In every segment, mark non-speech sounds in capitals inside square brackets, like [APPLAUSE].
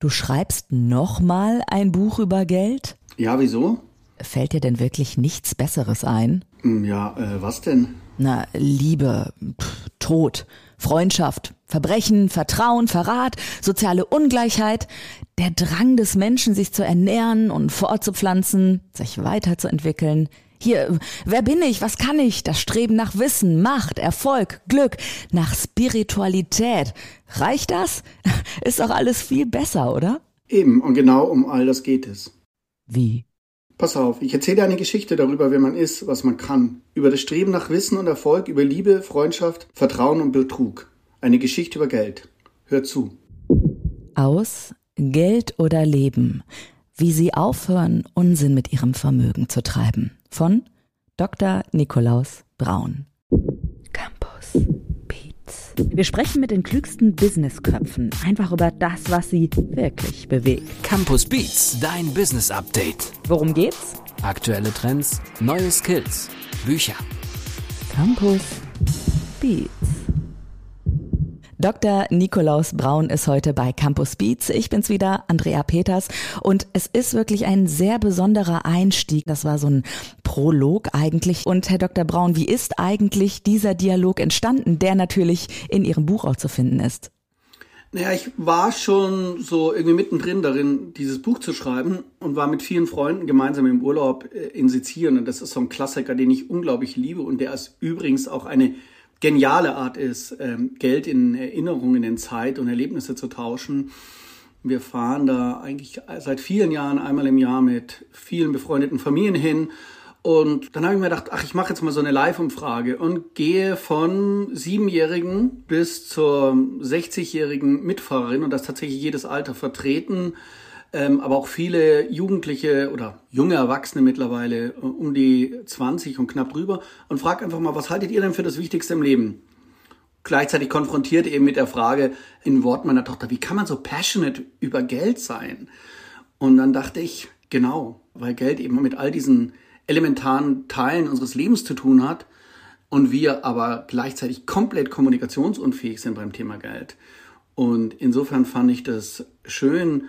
Du schreibst nochmal ein Buch über Geld? Ja, wieso? Fällt dir denn wirklich nichts Besseres ein? Hm, ja, äh, was denn? Na, Liebe, Pff, Tod, Freundschaft, Verbrechen, Vertrauen, Verrat, soziale Ungleichheit, der Drang des Menschen, sich zu ernähren und fortzupflanzen, sich weiterzuentwickeln. Hier, wer bin ich? Was kann ich? Das Streben nach Wissen, Macht, Erfolg, Glück, nach Spiritualität. Reicht das? [LAUGHS] Ist doch alles viel besser, oder? Eben, und genau um all das geht es. Wie? Pass auf, ich erzähle eine Geschichte darüber, wer man ist, was man kann. Über das Streben nach Wissen und Erfolg, über Liebe, Freundschaft, Vertrauen und Betrug. Eine Geschichte über Geld. Hör zu. Aus Geld oder Leben. Wie sie aufhören, Unsinn mit ihrem Vermögen zu treiben. Von Dr. Nikolaus Braun. Campus Beats. Wir sprechen mit den klügsten Businessköpfen einfach über das, was sie wirklich bewegt. Campus Beats, dein Business Update. Worum geht's? Aktuelle Trends, neue Skills, Bücher. Campus Beats. Dr. Nikolaus Braun ist heute bei Campus Beats. Ich bin's wieder, Andrea Peters. Und es ist wirklich ein sehr besonderer Einstieg. Das war so ein Prolog eigentlich. Und Herr Dr. Braun, wie ist eigentlich dieser Dialog entstanden, der natürlich in Ihrem Buch auch zu finden ist? Naja, ich war schon so irgendwie mittendrin darin, dieses Buch zu schreiben und war mit vielen Freunden gemeinsam im Urlaub äh, in Sizilien. Und das ist so ein Klassiker, den ich unglaublich liebe und der ist übrigens auch eine geniale Art ist, ähm, Geld in Erinnerungen, in Zeit und Erlebnisse zu tauschen. Wir fahren da eigentlich seit vielen Jahren einmal im Jahr mit vielen befreundeten Familien hin. Und dann habe ich mir gedacht, ach, ich mache jetzt mal so eine Live-Umfrage und gehe von Siebenjährigen bis zur 60-jährigen Mitfahrerin und das tatsächlich jedes Alter vertreten ähm, aber auch viele Jugendliche oder junge Erwachsene mittlerweile äh, um die 20 und knapp drüber und frag einfach mal, was haltet ihr denn für das Wichtigste im Leben? Gleichzeitig konfrontiert eben mit der Frage in Wort meiner Tochter, wie kann man so passionate über Geld sein? Und dann dachte ich, genau, weil Geld eben mit all diesen elementaren Teilen unseres Lebens zu tun hat und wir aber gleichzeitig komplett kommunikationsunfähig sind beim Thema Geld. Und insofern fand ich das schön,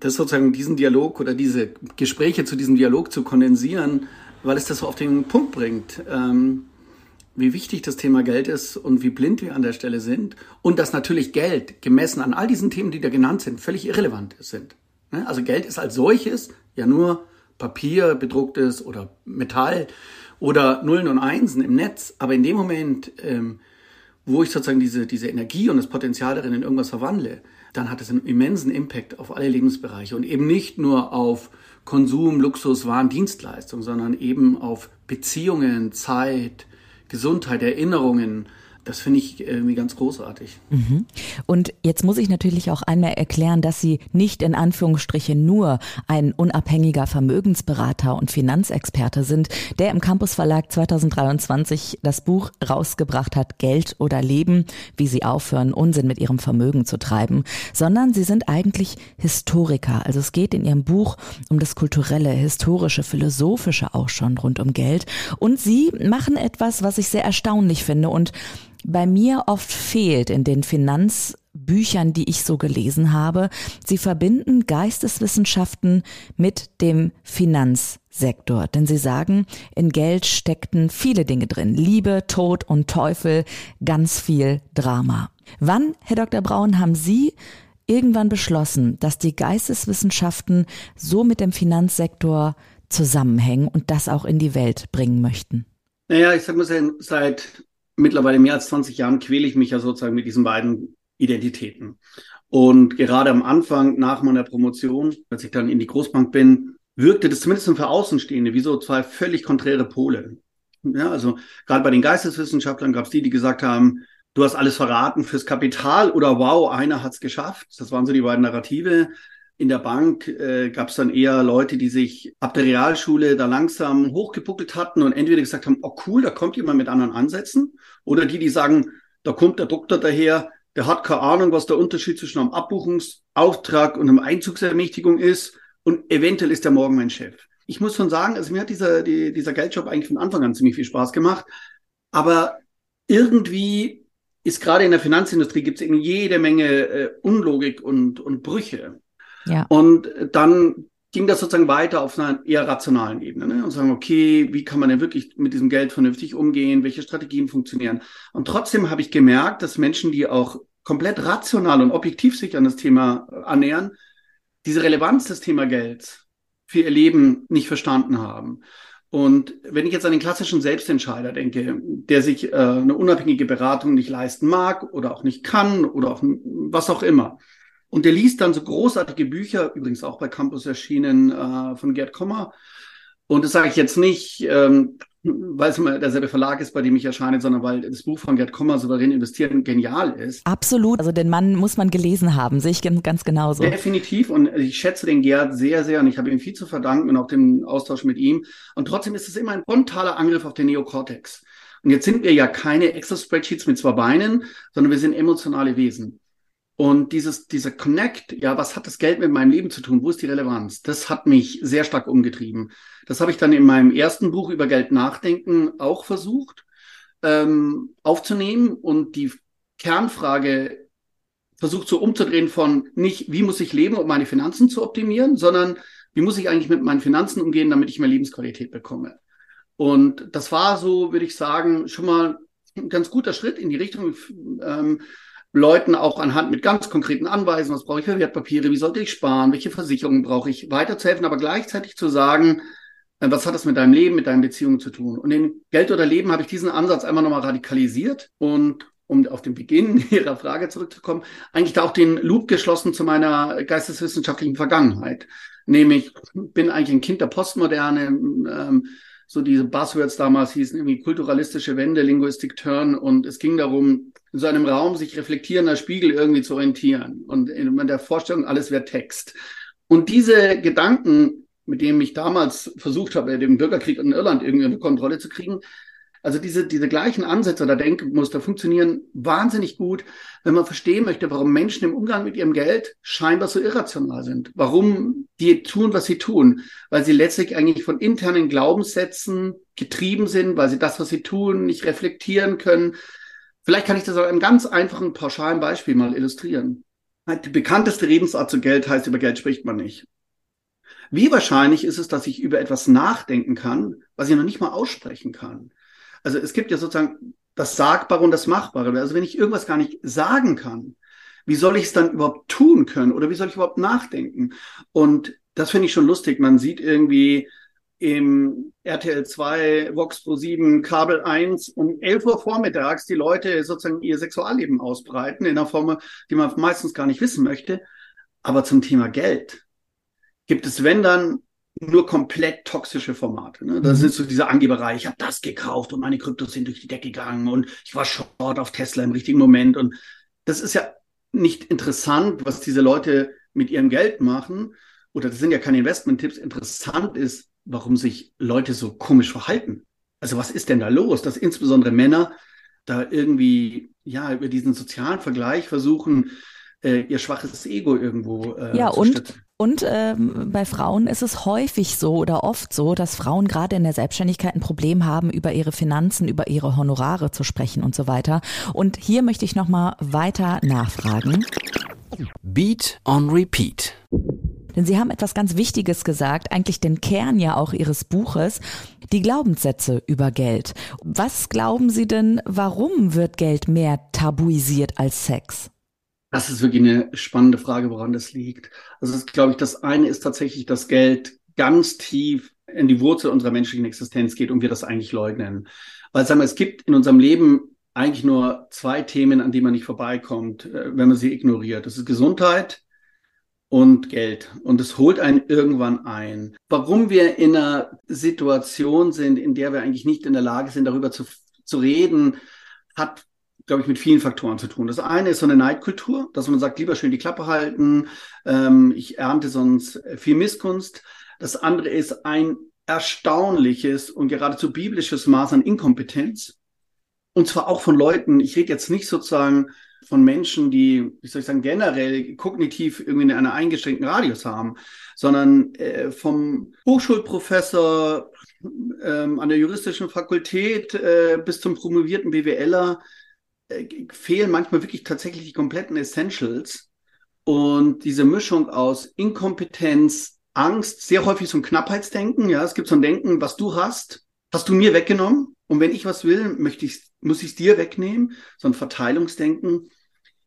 das sozusagen diesen Dialog oder diese Gespräche zu diesem Dialog zu kondensieren, weil es das so auf den Punkt bringt, ähm, wie wichtig das Thema Geld ist und wie blind wir an der Stelle sind und dass natürlich Geld gemessen an all diesen Themen, die da genannt sind, völlig irrelevant sind. Ne? Also Geld ist als solches ja nur Papier, bedrucktes oder Metall oder Nullen und Einsen im Netz, aber in dem Moment, ähm, wo ich sozusagen diese, diese Energie und das Potenzial darin in irgendwas verwandle, dann hat es einen immensen Impact auf alle Lebensbereiche und eben nicht nur auf Konsum, Luxus, Waren, Dienstleistungen, sondern eben auf Beziehungen, Zeit, Gesundheit, Erinnerungen, das finde ich irgendwie ganz großartig. Mhm. Und jetzt muss ich natürlich auch einmal erklären, dass Sie nicht in Anführungsstrichen nur ein unabhängiger Vermögensberater und Finanzexperte sind, der im Campus Verlag 2023 das Buch rausgebracht hat, Geld oder Leben, wie Sie aufhören, Unsinn mit Ihrem Vermögen zu treiben, sondern Sie sind eigentlich Historiker. Also es geht in Ihrem Buch um das kulturelle, historische, philosophische auch schon rund um Geld. Und Sie machen etwas, was ich sehr erstaunlich finde und bei mir oft fehlt in den Finanzbüchern, die ich so gelesen habe. Sie verbinden Geisteswissenschaften mit dem Finanzsektor, denn sie sagen, in Geld steckten viele Dinge drin. Liebe, Tod und Teufel, ganz viel Drama. Wann, Herr Dr. Braun, haben Sie irgendwann beschlossen, dass die Geisteswissenschaften so mit dem Finanzsektor zusammenhängen und das auch in die Welt bringen möchten? Naja, ich sag mal, seit mittlerweile mehr als 20 Jahren quäle ich mich ja sozusagen mit diesen beiden Identitäten. Und gerade am Anfang, nach meiner Promotion, als ich dann in die Großbank bin, wirkte das zumindest für Außenstehende wie so zwei völlig konträre Pole. Ja, also gerade bei den Geisteswissenschaftlern gab es die, die gesagt haben, du hast alles verraten fürs Kapital oder wow, einer hat es geschafft. Das waren so die beiden Narrative in der Bank äh, gab es dann eher Leute, die sich ab der Realschule da langsam hochgepuckelt hatten und entweder gesagt haben, oh cool, da kommt jemand mit anderen Ansätzen, oder die, die sagen, da kommt der Doktor daher, der hat keine Ahnung, was der Unterschied zwischen einem Abbuchungsauftrag und einer Einzugsermächtigung ist und eventuell ist der morgen mein Chef. Ich muss schon sagen, also mir hat dieser, die, dieser Geldjob eigentlich von Anfang an ziemlich viel Spaß gemacht, aber irgendwie ist gerade in der Finanzindustrie gibt es eben jede Menge äh, Unlogik und, und Brüche. Ja. Und dann ging das sozusagen weiter auf einer eher rationalen Ebene ne? und sagen, okay, wie kann man denn wirklich mit diesem Geld vernünftig umgehen, welche Strategien funktionieren. Und trotzdem habe ich gemerkt, dass Menschen, die auch komplett rational und objektiv sich an das Thema annähern, diese Relevanz des Thema Gelds für ihr Leben nicht verstanden haben. Und wenn ich jetzt an den klassischen Selbstentscheider denke, der sich äh, eine unabhängige Beratung nicht leisten mag oder auch nicht kann oder auch was auch immer, und der liest dann so großartige Bücher, übrigens auch bei Campus erschienen, äh, von Gerd Kommer. Und das sage ich jetzt nicht, ähm, weil es immer derselbe Verlag ist, bei dem ich erscheine, sondern weil das Buch von Gerd Kommer, Souverän investieren, genial ist. Absolut. Also den Mann muss man gelesen haben, sehe ich ganz genauso. Definitiv. Und ich schätze den Gerd sehr, sehr und ich habe ihm viel zu verdanken und auch den Austausch mit ihm. Und trotzdem ist es immer ein frontaler Angriff auf den Neokortex. Und jetzt sind wir ja keine Excel-Spreadsheets mit zwei Beinen, sondern wir sind emotionale Wesen. Und dieses, dieser Connect, ja, was hat das Geld mit meinem Leben zu tun? Wo ist die Relevanz? Das hat mich sehr stark umgetrieben. Das habe ich dann in meinem ersten Buch über Geld nachdenken auch versucht ähm, aufzunehmen und die Kernfrage versucht so umzudrehen von nicht, wie muss ich leben, um meine Finanzen zu optimieren, sondern wie muss ich eigentlich mit meinen Finanzen umgehen, damit ich mehr Lebensqualität bekomme. Und das war so, würde ich sagen, schon mal ein ganz guter Schritt in die Richtung. Ähm, Leuten auch anhand mit ganz konkreten Anweisen, was brauche ich für Wertpapiere, wie sollte ich sparen, welche Versicherungen brauche ich, weiterzuhelfen, aber gleichzeitig zu sagen, äh, was hat das mit deinem Leben, mit deinen Beziehungen zu tun? Und in Geld oder Leben habe ich diesen Ansatz einmal nochmal radikalisiert und um auf den Beginn [LAUGHS] Ihrer Frage zurückzukommen, eigentlich da auch den Loop geschlossen zu meiner geisteswissenschaftlichen Vergangenheit. Nämlich bin eigentlich ein Kind der Postmoderne, ähm, so diese Buzzwords damals hießen irgendwie kulturalistische Wende, Linguistik Turn und es ging darum, in so einem Raum sich reflektierender Spiegel irgendwie zu orientieren und in der Vorstellung, alles wäre Text. Und diese Gedanken, mit denen ich damals versucht habe, den Bürgerkrieg in Irland irgendwie unter Kontrolle zu kriegen, also diese, diese gleichen Ansätze oder Denkmuster funktionieren wahnsinnig gut, wenn man verstehen möchte, warum Menschen im Umgang mit ihrem Geld scheinbar so irrational sind. Warum die tun, was sie tun. Weil sie letztlich eigentlich von internen Glaubenssätzen getrieben sind, weil sie das, was sie tun, nicht reflektieren können. Vielleicht kann ich das auch einem ganz einfachen, pauschalen Beispiel mal illustrieren. Die bekannteste Redensart zu Geld heißt, über Geld spricht man nicht. Wie wahrscheinlich ist es, dass ich über etwas nachdenken kann, was ich noch nicht mal aussprechen kann? Also es gibt ja sozusagen das Sagbare und das Machbare. Also wenn ich irgendwas gar nicht sagen kann, wie soll ich es dann überhaupt tun können oder wie soll ich überhaupt nachdenken? Und das finde ich schon lustig. Man sieht irgendwie im RTL 2, Vox Pro 7, Kabel 1 um 11 Uhr vormittags die Leute sozusagen ihr Sexualleben ausbreiten in einer Form, die man meistens gar nicht wissen möchte. Aber zum Thema Geld gibt es, wenn dann, nur komplett toxische Formate. Ne? Das mhm. ist so diese Angeberei, ich habe das gekauft und meine Kryptos sind durch die Decke gegangen und ich war short auf Tesla im richtigen Moment. Und das ist ja nicht interessant, was diese Leute mit ihrem Geld machen. Oder das sind ja keine Investment-Tipps. Interessant ist, warum sich Leute so komisch verhalten. Also was ist denn da los, dass insbesondere Männer da irgendwie ja über diesen sozialen Vergleich versuchen, äh, ihr schwaches Ego irgendwo äh, ja, zu und stützen. Und ähm, bei Frauen ist es häufig so oder oft so, dass Frauen gerade in der Selbstständigkeit ein Problem haben, über ihre Finanzen, über ihre Honorare zu sprechen und so weiter. Und hier möchte ich nochmal weiter nachfragen. Beat on Repeat. Denn Sie haben etwas ganz Wichtiges gesagt, eigentlich den Kern ja auch Ihres Buches, die Glaubenssätze über Geld. Was glauben Sie denn, warum wird Geld mehr tabuisiert als Sex? Das ist wirklich eine spannende Frage, woran das liegt. Also das, glaube ich, das eine ist tatsächlich, dass Geld ganz tief in die Wurzel unserer menschlichen Existenz geht und wir das eigentlich leugnen. Weil sagen wir, es gibt in unserem Leben eigentlich nur zwei Themen, an die man nicht vorbeikommt, äh, wenn man sie ignoriert. Das ist Gesundheit und Geld. Und es holt einen irgendwann ein. Warum wir in einer Situation sind, in der wir eigentlich nicht in der Lage sind, darüber zu, zu reden, hat glaube ich, mit vielen Faktoren zu tun. Das eine ist so eine Neidkultur, dass man sagt, lieber schön die Klappe halten, ähm, ich ernte sonst viel Missgunst. Das andere ist ein erstaunliches und geradezu biblisches Maß an Inkompetenz. Und zwar auch von Leuten, ich rede jetzt nicht sozusagen von Menschen, die, wie soll ich sagen, generell kognitiv irgendwie in einer eingeschränkten Radius haben, sondern äh, vom Hochschulprofessor ähm, an der juristischen Fakultät äh, bis zum promovierten BWLer äh, fehlen manchmal wirklich tatsächlich die kompletten Essentials. Und diese Mischung aus Inkompetenz, Angst, sehr häufig so ein Knappheitsdenken. Ja, es gibt so ein Denken, was du hast, hast du mir weggenommen. Und wenn ich was will, möchte ich, muss ich es dir wegnehmen. So ein Verteilungsdenken.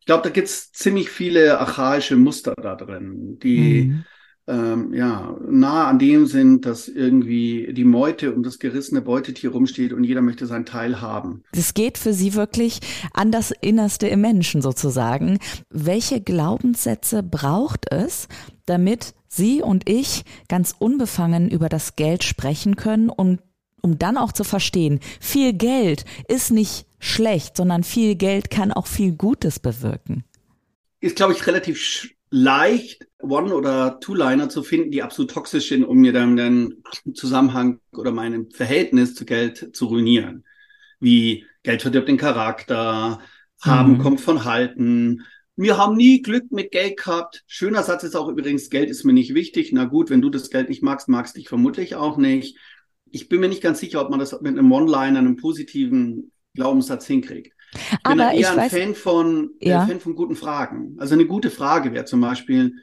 Ich glaube, da gibt es ziemlich viele archaische Muster da drin, die mhm ähm, ja, nah an dem sind, dass irgendwie die Meute und das gerissene Beutetier rumsteht und jeder möchte seinen Teil haben. Es geht für Sie wirklich an das Innerste im Menschen sozusagen. Welche Glaubenssätze braucht es, damit Sie und ich ganz unbefangen über das Geld sprechen können und um dann auch zu verstehen, viel Geld ist nicht schlecht, sondern viel Geld kann auch viel Gutes bewirken. Ist, glaube ich, relativ leicht, One- oder Two-Liner zu finden, die absolut toxisch sind, um mir dann den Zusammenhang oder mein Verhältnis zu Geld zu ruinieren. Wie Geld verdirbt den Charakter, haben mhm. kommt von halten. Wir haben nie Glück mit Geld gehabt. Schöner Satz ist auch übrigens, Geld ist mir nicht wichtig. Na gut, wenn du das Geld nicht magst, magst dich vermutlich auch nicht. Ich bin mir nicht ganz sicher, ob man das mit einem One-Liner, einem positiven Glaubenssatz hinkriegt. Ich bin Aber eher ein weiß, Fan von, äh, ja. Fan von guten Fragen. Also eine gute Frage wäre zum Beispiel,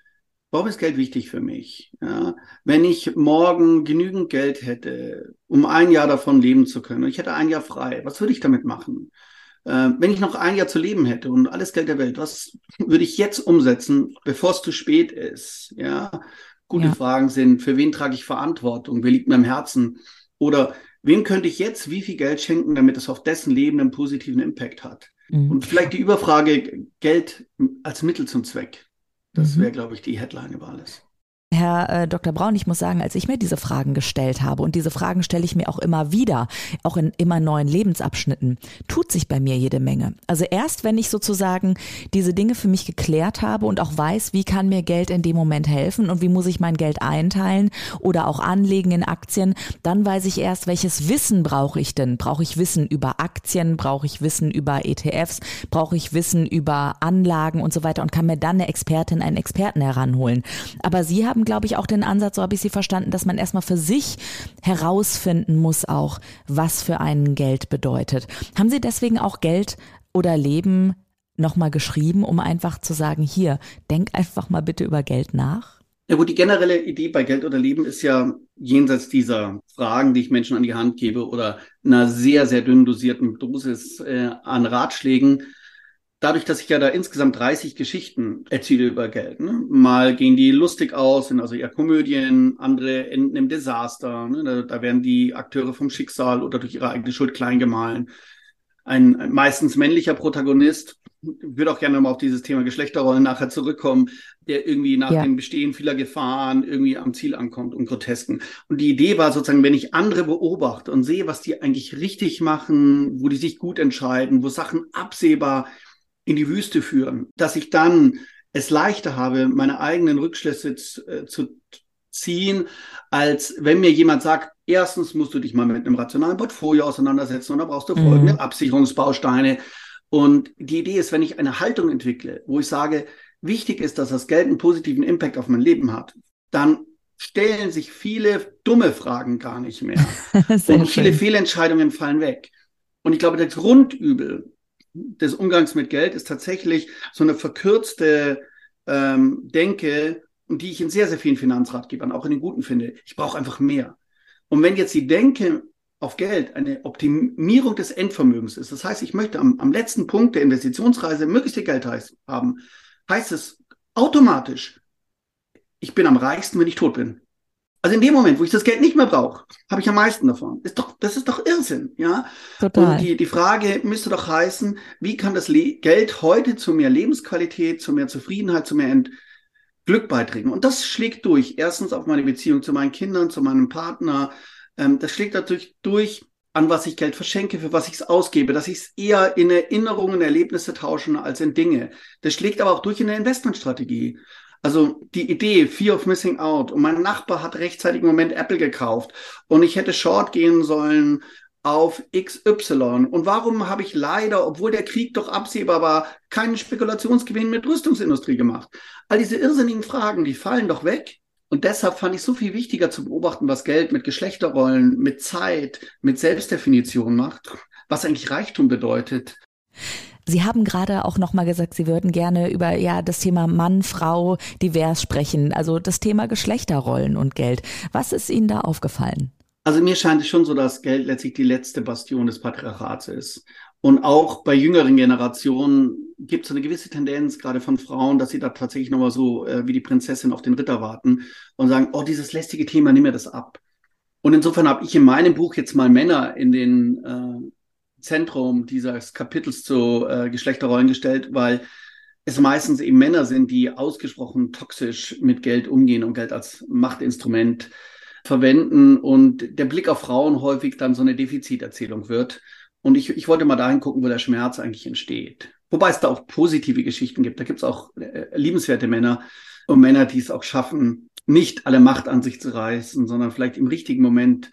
warum ist Geld wichtig für mich? Ja, wenn ich morgen genügend Geld hätte, um ein Jahr davon leben zu können, und ich hätte ein Jahr frei, was würde ich damit machen? Äh, wenn ich noch ein Jahr zu leben hätte und alles Geld der Welt, was würde ich jetzt umsetzen, bevor es zu spät ist? Ja, gute ja. Fragen sind, für wen trage ich Verantwortung? Wer liegt mir am Herzen? Oder wem könnte ich jetzt wie viel Geld schenken, damit es auf dessen Leben einen positiven Impact hat? Mhm. Und vielleicht die Überfrage Geld als Mittel zum Zweck. Das mhm. wäre, glaube ich, die Headline über alles. Herr äh, Dr. Braun, ich muss sagen, als ich mir diese Fragen gestellt habe, und diese Fragen stelle ich mir auch immer wieder, auch in immer neuen Lebensabschnitten, tut sich bei mir jede Menge. Also erst, wenn ich sozusagen diese Dinge für mich geklärt habe und auch weiß, wie kann mir Geld in dem Moment helfen und wie muss ich mein Geld einteilen oder auch anlegen in Aktien, dann weiß ich erst, welches Wissen brauche ich denn? Brauche ich Wissen über Aktien? Brauche ich Wissen über ETFs? Brauche ich Wissen über Anlagen und so weiter und kann mir dann eine Expertin, einen Experten heranholen. Aber Sie haben haben, glaube ich, auch den Ansatz, so habe ich sie verstanden, dass man erstmal für sich herausfinden muss auch, was für einen Geld bedeutet. Haben Sie deswegen auch Geld oder Leben nochmal geschrieben, um einfach zu sagen, hier, denk einfach mal bitte über Geld nach? Ja gut, die generelle Idee bei Geld oder Leben ist ja jenseits dieser Fragen, die ich Menschen an die Hand gebe oder einer sehr, sehr dünn dosierten Dosis äh, an Ratschlägen, dadurch, dass ich ja da insgesamt 30 Geschichten erzähle über Geld. Ne? Mal gehen die lustig aus, sind also eher Komödien, andere enden im Desaster. Ne? Da, da, werden die Akteure vom Schicksal oder durch ihre eigene Schuld klein gemahlen. Ein, ein meistens männlicher Protagonist, würde auch gerne mal auf dieses Thema Geschlechterrollen nachher zurückkommen, der irgendwie nach ja. dem Bestehen vieler Gefahren irgendwie am Ziel ankommt und grotesken. Und die Idee war sozusagen, wenn ich andere beobachte und sehe, was die eigentlich richtig machen, wo die sich gut entscheiden, wo Sachen absehbar in die Wüste führen, dass ich dann es leichter habe, meine eigenen Rückschlüsse äh, zu ziehen, als wenn mir jemand sagt, erstens musst du dich mal mit einem rationalen Portfolio auseinandersetzen und da brauchst du folgende mhm. Absicherungsbausteine. Und die Idee ist, wenn ich eine Haltung entwickle, wo ich sage, wichtig ist, dass das Geld einen positiven Impact auf mein Leben hat, dann stellen sich viele dumme Fragen gar nicht mehr. [LAUGHS] und viele Fehlentscheidungen fallen weg. Und ich glaube, das Grundübel des Umgangs mit Geld ist tatsächlich so eine verkürzte ähm, Denke, die ich in sehr, sehr vielen Finanzratgebern, auch in den guten finde. Ich brauche einfach mehr. Und wenn jetzt die Denke auf Geld eine Optimierung des Endvermögens ist, das heißt, ich möchte am, am letzten Punkt der Investitionsreise möglichst viel Geld haben, heißt es automatisch, ich bin am reichsten, wenn ich tot bin. Also in dem Moment, wo ich das Geld nicht mehr brauche, habe ich am meisten davon. Ist doch, das ist doch Irrsinn, ja. Total. Und die, die Frage müsste doch heißen, wie kann das Le Geld heute zu mehr Lebensqualität, zu mehr Zufriedenheit, zu mehr Ent Glück beitragen? Und das schlägt durch. Erstens auf meine Beziehung zu meinen Kindern, zu meinem Partner. Ähm, das schlägt natürlich durch, an was ich Geld verschenke, für was ich es ausgebe, dass ich es eher in Erinnerungen, Erlebnisse tauschen als in Dinge. Das schlägt aber auch durch in der Investmentstrategie. Also die Idee, Fear of Missing Out. Und mein Nachbar hat rechtzeitig im Moment Apple gekauft. Und ich hätte Short gehen sollen auf XY. Und warum habe ich leider, obwohl der Krieg doch absehbar war, keinen Spekulationsgewinn mit Rüstungsindustrie gemacht? All diese irrsinnigen Fragen, die fallen doch weg. Und deshalb fand ich so viel wichtiger zu beobachten, was Geld mit Geschlechterrollen, mit Zeit, mit Selbstdefinition macht, was eigentlich Reichtum bedeutet. Sie haben gerade auch noch mal gesagt, Sie würden gerne über ja das Thema Mann, Frau divers sprechen, also das Thema Geschlechterrollen und Geld. Was ist Ihnen da aufgefallen? Also mir scheint es schon so, dass Geld letztlich die letzte Bastion des Patriarchats ist. Und auch bei jüngeren Generationen gibt es eine gewisse Tendenz, gerade von Frauen, dass sie da tatsächlich nochmal so äh, wie die Prinzessin auf den Ritter warten und sagen, oh, dieses lästige Thema, nimm mir das ab. Und insofern habe ich in meinem Buch jetzt mal Männer in den äh, Zentrum dieses Kapitels zu äh, Geschlechterrollen gestellt, weil es meistens eben Männer sind, die ausgesprochen toxisch mit Geld umgehen und Geld als Machtinstrument verwenden und der Blick auf Frauen häufig dann so eine Defiziterzählung wird. Und ich, ich wollte mal dahin gucken, wo der Schmerz eigentlich entsteht. Wobei es da auch positive Geschichten gibt. Da gibt es auch äh, liebenswerte Männer und Männer, die es auch schaffen, nicht alle Macht an sich zu reißen, sondern vielleicht im richtigen Moment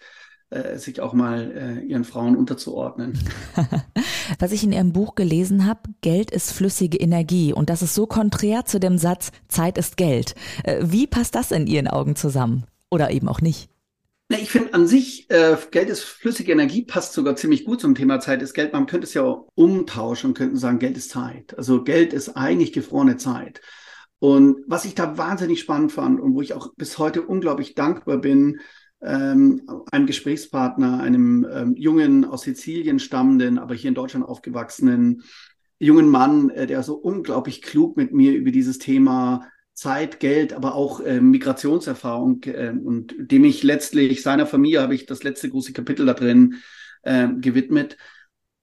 sich auch mal äh, ihren Frauen unterzuordnen. [LAUGHS] Was ich in Ihrem Buch gelesen habe, Geld ist flüssige Energie und das ist so konträr zu dem Satz, Zeit ist Geld. Äh, wie passt das in Ihren Augen zusammen? Oder eben auch nicht? Ich finde an sich, äh, Geld ist flüssige Energie, passt sogar ziemlich gut zum Thema Zeit ist Geld. Man könnte es ja auch umtauschen und könnten sagen, Geld ist Zeit. Also Geld ist eigentlich gefrorene Zeit. Und was ich da wahnsinnig spannend fand und wo ich auch bis heute unglaublich dankbar bin, ähm, einem Gesprächspartner, einem ähm, jungen aus Sizilien stammenden, aber hier in Deutschland aufgewachsenen jungen Mann, äh, der so unglaublich klug mit mir über dieses Thema Zeit, Geld, aber auch äh, Migrationserfahrung äh, und dem ich letztlich seiner Familie habe ich das letzte große Kapitel da drin äh, gewidmet.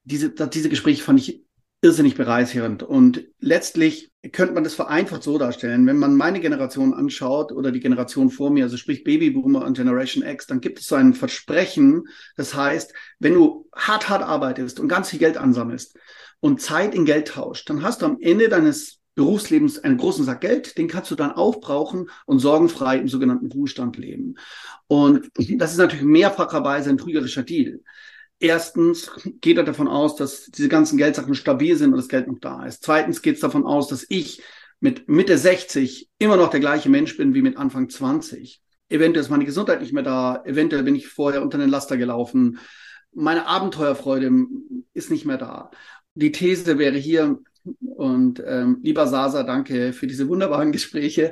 Diese, diese Gespräche fand ich irrsinnig bereichernd und letztlich könnte man das vereinfacht so darstellen. Wenn man meine Generation anschaut oder die Generation vor mir, also sprich Babyboomer und Generation X, dann gibt es so ein Versprechen. Das heißt, wenn du hart, hart arbeitest und ganz viel Geld ansammelst und Zeit in Geld tauscht, dann hast du am Ende deines Berufslebens einen großen Sack Geld, den kannst du dann aufbrauchen und sorgenfrei im sogenannten Ruhestand leben. Und das ist natürlich mehrfacherweise ein trügerischer Deal. Erstens geht er davon aus, dass diese ganzen Geldsachen stabil sind und das Geld noch da ist. Zweitens geht es davon aus, dass ich mit Mitte 60 immer noch der gleiche Mensch bin wie mit Anfang 20. Eventuell ist meine Gesundheit nicht mehr da, eventuell bin ich vorher unter den Laster gelaufen. Meine Abenteuerfreude ist nicht mehr da. Die These wäre hier, und ähm, lieber Sasa, danke für diese wunderbaren [LAUGHS] Gespräche,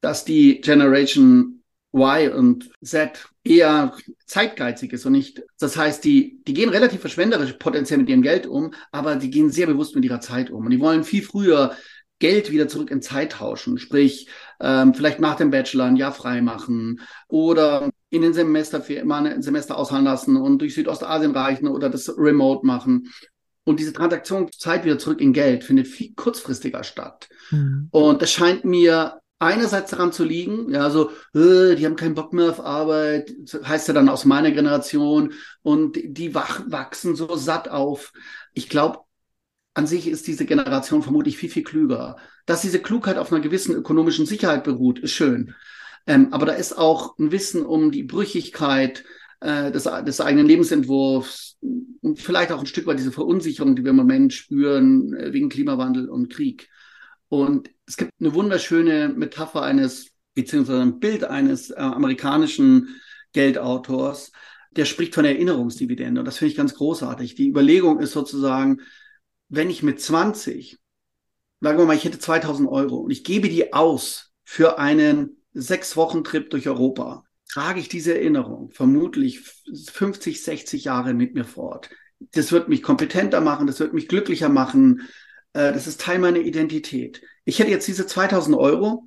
dass die Generation Y und Z eher zeitgeizig ist und nicht. Das heißt, die, die gehen relativ verschwenderisch potenziell mit ihrem Geld um, aber die gehen sehr bewusst mit ihrer Zeit um. Und die wollen viel früher Geld wieder zurück in Zeit tauschen, sprich ähm, vielleicht nach dem Bachelor ein Jahr frei machen oder in den Semester für immer ein Semester aushalten lassen und durch Südostasien reichen oder das remote machen. Und diese Transaktion Zeit wieder zurück in Geld findet viel kurzfristiger statt. Mhm. Und das scheint mir einerseits daran zu liegen, ja, so, äh, die haben keinen Bock mehr auf Arbeit, heißt ja dann aus meiner Generation, und die wach, wachsen so satt auf. Ich glaube, an sich ist diese Generation vermutlich viel, viel klüger. Dass diese Klugheit auf einer gewissen ökonomischen Sicherheit beruht, ist schön. Ähm, aber da ist auch ein Wissen um die Brüchigkeit, äh, des, des eigenen Lebensentwurfs und vielleicht auch ein Stück weit diese Verunsicherung, die wir im Moment spüren äh, wegen Klimawandel und Krieg. Und es gibt eine wunderschöne Metapher eines, beziehungsweise ein Bild eines äh, amerikanischen Geldautors, der spricht von Erinnerungsdividende. Und das finde ich ganz großartig. Die Überlegung ist sozusagen, wenn ich mit 20, sagen wir mal, ich hätte 2000 Euro und ich gebe die aus für einen sechs Wochen Trip durch Europa, trage ich diese Erinnerung vermutlich 50, 60 Jahre mit mir fort. Das wird mich kompetenter machen, das wird mich glücklicher machen. Äh, das ist Teil meiner Identität. Ich hätte jetzt diese 2000 Euro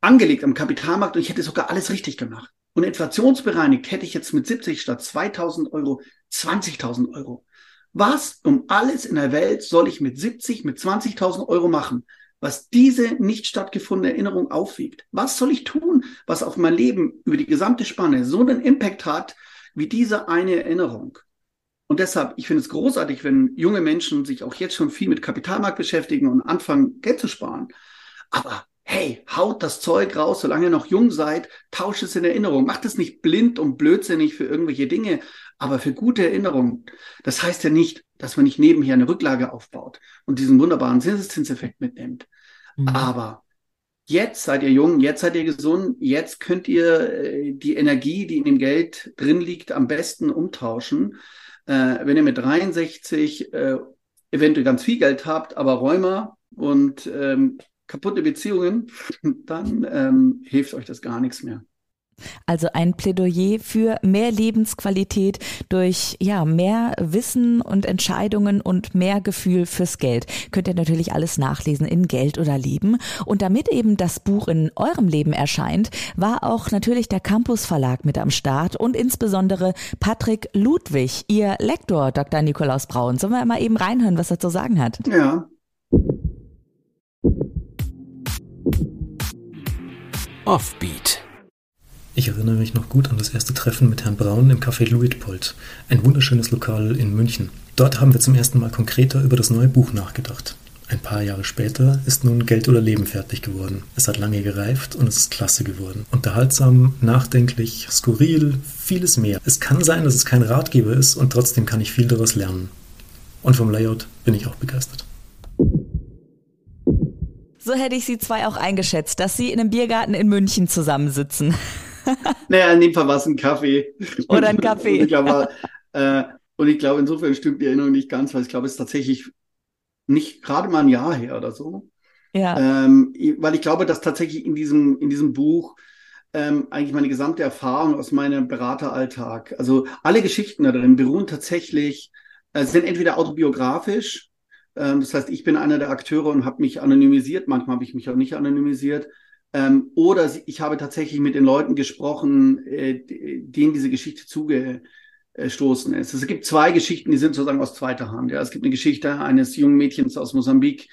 angelegt am Kapitalmarkt und ich hätte sogar alles richtig gemacht. Und inflationsbereinigt hätte ich jetzt mit 70 statt 2000 Euro 20.000 Euro. Was um alles in der Welt soll ich mit 70, mit 20.000 Euro machen? was diese nicht stattgefundene Erinnerung aufwiegt. Was soll ich tun, was auf mein Leben über die gesamte Spanne so einen Impact hat, wie diese eine Erinnerung? Und deshalb, ich finde es großartig, wenn junge Menschen sich auch jetzt schon viel mit Kapitalmarkt beschäftigen und anfangen, Geld zu sparen. Aber hey, haut das Zeug raus, solange ihr noch jung seid, tauscht es in Erinnerung. Macht es nicht blind und blödsinnig für irgendwelche Dinge, aber für gute Erinnerungen. Das heißt ja nicht, dass man nicht nebenher eine Rücklage aufbaut und diesen wunderbaren Zinseszinseffekt mitnimmt. Mhm. Aber jetzt seid ihr jung, jetzt seid ihr gesund, jetzt könnt ihr äh, die Energie, die in dem Geld drin liegt, am besten umtauschen. Äh, wenn ihr mit 63 äh, eventuell ganz viel Geld habt, aber Rheuma und ähm, kaputte Beziehungen, [LAUGHS] dann ähm, hilft euch das gar nichts mehr. Also ein Plädoyer für mehr Lebensqualität durch ja mehr Wissen und Entscheidungen und mehr Gefühl fürs Geld. Könnt ihr natürlich alles nachlesen in Geld oder Leben. Und damit eben das Buch in eurem Leben erscheint, war auch natürlich der Campus Verlag mit am Start und insbesondere Patrick Ludwig, ihr Lektor Dr. Nikolaus Braun. Sollen wir mal eben reinhören, was er zu sagen hat? Ja. Offbeat. Ich erinnere mich noch gut an das erste Treffen mit Herrn Braun im Café Luitpold, ein wunderschönes Lokal in München. Dort haben wir zum ersten Mal konkreter über das neue Buch nachgedacht. Ein paar Jahre später ist nun Geld oder Leben fertig geworden. Es hat lange gereift und es ist klasse geworden. Unterhaltsam, nachdenklich, skurril, vieles mehr. Es kann sein, dass es kein Ratgeber ist und trotzdem kann ich viel daraus lernen. Und vom Layout bin ich auch begeistert. So hätte ich Sie zwei auch eingeschätzt, dass Sie in einem Biergarten in München zusammensitzen. [LAUGHS] naja, in dem Fall war es ein Kaffee. Oder ein Kaffee. und, ich glaube, äh, und ich glaube, insofern stimmt die Erinnerung nicht ganz, weil ich glaube, es ist tatsächlich nicht gerade mal ein Jahr her oder so. Ja. Ähm, weil ich glaube, dass tatsächlich in diesem, in diesem Buch ähm, eigentlich meine gesamte Erfahrung aus meinem Berateralltag, also alle Geschichten da drin beruhen tatsächlich, äh, sind entweder autobiografisch, ähm, das heißt, ich bin einer der Akteure und habe mich anonymisiert, manchmal habe ich mich auch nicht anonymisiert, ähm, oder ich habe tatsächlich mit den Leuten gesprochen, äh, denen diese Geschichte zugestoßen ist. Es gibt zwei Geschichten, die sind sozusagen aus zweiter Hand. Ja. Es gibt eine Geschichte eines jungen Mädchens aus Mosambik,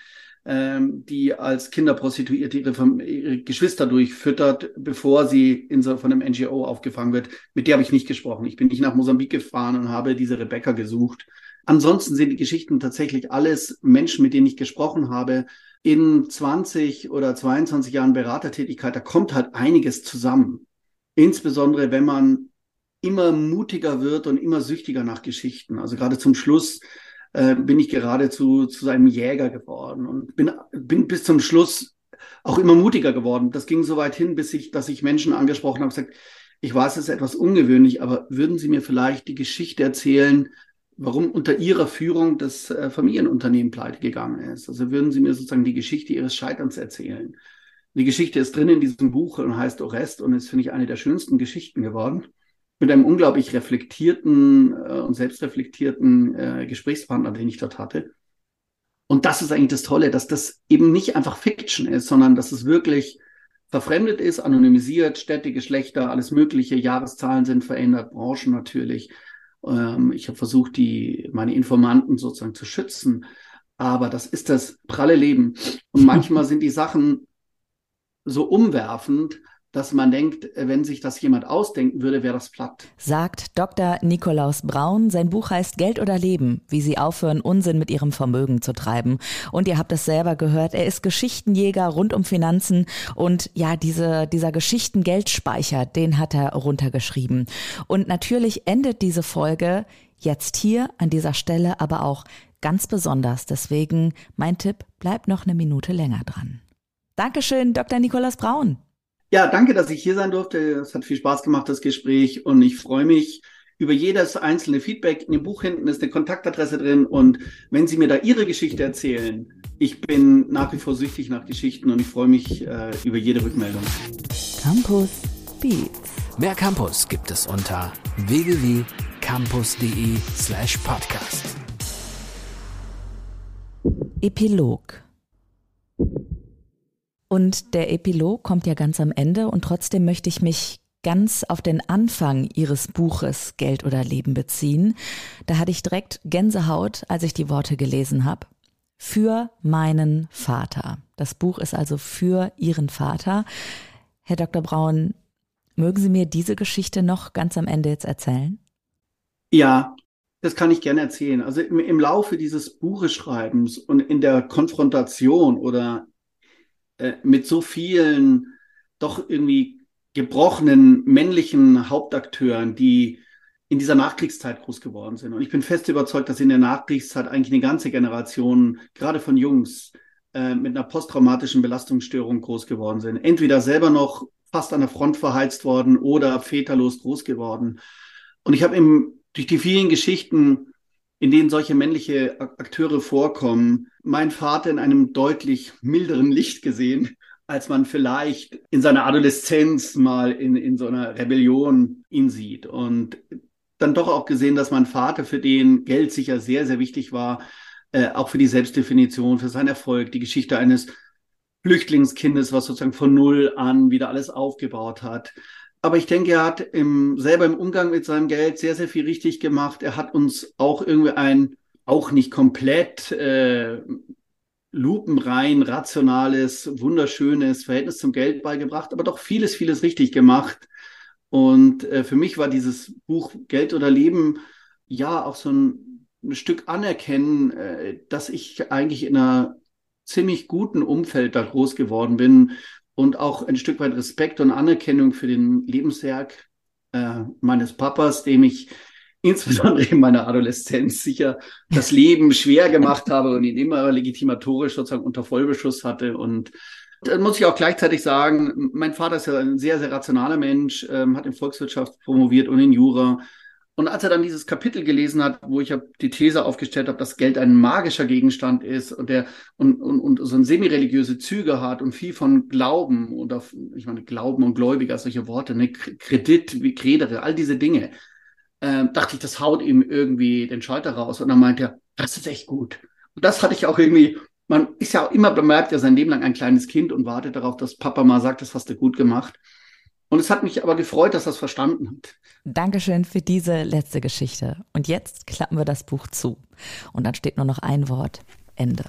ähm, die als Kinderprostituierte ihre, ihre Geschwister durchfüttert, bevor sie so, von einem NGO aufgefangen wird. Mit der habe ich nicht gesprochen. Ich bin nicht nach Mosambik gefahren und habe diese Rebecca gesucht. Ansonsten sind die Geschichten tatsächlich alles Menschen, mit denen ich gesprochen habe, in 20 oder 22 Jahren Beratertätigkeit, da kommt halt einiges zusammen. Insbesondere, wenn man immer mutiger wird und immer süchtiger nach Geschichten. Also gerade zum Schluss äh, bin ich geradezu zu seinem Jäger geworden und bin, bin bis zum Schluss auch immer mutiger geworden. Das ging so weit hin, bis ich, dass ich Menschen angesprochen habe, gesagt, ich weiß, es ist etwas ungewöhnlich, aber würden Sie mir vielleicht die Geschichte erzählen, warum unter Ihrer Führung das äh, Familienunternehmen pleite gegangen ist. Also würden Sie mir sozusagen die Geschichte Ihres Scheiterns erzählen. Die Geschichte ist drin in diesem Buch und heißt Orest und ist, finde ich, eine der schönsten Geschichten geworden. Mit einem unglaublich reflektierten äh, und selbstreflektierten äh, Gesprächspartner, den ich dort hatte. Und das ist eigentlich das Tolle, dass das eben nicht einfach Fiction ist, sondern dass es wirklich verfremdet ist, anonymisiert, Städte, Geschlechter, alles Mögliche, Jahreszahlen sind verändert, Branchen natürlich. Ähm, ich habe versucht, die, meine Informanten sozusagen zu schützen. Aber das ist das pralle Leben. Und manchmal [LAUGHS] sind die Sachen so umwerfend, dass man denkt, wenn sich das jemand ausdenken würde, wäre das platt. Sagt Dr. Nikolaus Braun. Sein Buch heißt Geld oder Leben, wie Sie aufhören, Unsinn mit Ihrem Vermögen zu treiben. Und ihr habt es selber gehört, er ist Geschichtenjäger rund um Finanzen und ja, diese, dieser Geschichtengeldspeicher, den hat er runtergeschrieben. Und natürlich endet diese Folge jetzt hier an dieser Stelle, aber auch ganz besonders. Deswegen mein Tipp, bleibt noch eine Minute länger dran. Dankeschön, Dr. Nikolaus Braun. Ja, danke, dass ich hier sein durfte. Es hat viel Spaß gemacht, das Gespräch. Und ich freue mich über jedes einzelne Feedback. In dem Buch hinten ist eine Kontaktadresse drin. Und wenn Sie mir da Ihre Geschichte erzählen, ich bin nach wie vor süchtig nach Geschichten und ich freue mich äh, über jede Rückmeldung. Campus Beats. Mehr Campus gibt es unter www.campus.de slash podcast. Epilog und der Epilog kommt ja ganz am Ende und trotzdem möchte ich mich ganz auf den Anfang ihres Buches Geld oder Leben beziehen. Da hatte ich direkt Gänsehaut, als ich die Worte gelesen habe. Für meinen Vater. Das Buch ist also für Ihren Vater. Herr Dr. Braun, mögen Sie mir diese Geschichte noch ganz am Ende jetzt erzählen? Ja, das kann ich gerne erzählen. Also im, im Laufe dieses Bucheschreibens und in der Konfrontation oder äh, mit so vielen doch irgendwie gebrochenen männlichen Hauptakteuren, die in dieser Nachkriegszeit groß geworden sind. Und ich bin fest überzeugt, dass in der Nachkriegszeit eigentlich eine ganze Generation, gerade von Jungs, äh, mit einer posttraumatischen Belastungsstörung groß geworden sind. Entweder selber noch fast an der Front verheizt worden oder väterlos groß geworden. Und ich habe eben durch die vielen Geschichten in denen solche männliche Akteure vorkommen, mein Vater in einem deutlich milderen Licht gesehen, als man vielleicht in seiner Adoleszenz mal in, in so einer Rebellion ihn sieht. Und dann doch auch gesehen, dass mein Vater, für den Geld sicher sehr, sehr wichtig war, äh, auch für die Selbstdefinition, für seinen Erfolg, die Geschichte eines Flüchtlingskindes, was sozusagen von Null an wieder alles aufgebaut hat. Aber ich denke, er hat im, selber im Umgang mit seinem Geld sehr, sehr viel richtig gemacht. Er hat uns auch irgendwie ein, auch nicht komplett äh, lupenrein, rationales, wunderschönes Verhältnis zum Geld beigebracht, aber doch vieles, vieles richtig gemacht. Und äh, für mich war dieses Buch Geld oder Leben ja auch so ein, ein Stück anerkennen, äh, dass ich eigentlich in einer ziemlich guten Umfeld da groß geworden bin und auch ein Stück weit Respekt und Anerkennung für den Lebenswerk äh, meines Papas, dem ich insbesondere in meiner Adoleszenz sicher das Leben schwer gemacht habe und ihn immer legitimatorisch sozusagen unter Vollbeschuss hatte. Und dann muss ich auch gleichzeitig sagen, mein Vater ist ja ein sehr, sehr rationaler Mensch, ähm, hat in Volkswirtschaft promoviert und in Jura. Und als er dann dieses Kapitel gelesen hat, wo ich die These aufgestellt habe, dass Geld ein magischer Gegenstand ist und der und, und, und so ein semi-religiöse Züge hat und viel von Glauben oder ich meine Glauben und Gläubiger, solche Worte, ne, Kredit, wie Kredere, all diese Dinge, äh, dachte ich, das haut ihm irgendwie den Schalter raus. Und dann meinte er, das ist echt gut. Und das hatte ich auch irgendwie, man ist ja auch immer bemerkt, ja sein Leben lang ein kleines Kind und wartet darauf, dass Papa mal sagt, das hast du gut gemacht. Und es hat mich aber gefreut, dass er es verstanden hat. Dankeschön für diese letzte Geschichte. Und jetzt klappen wir das Buch zu. Und dann steht nur noch ein Wort. Ende.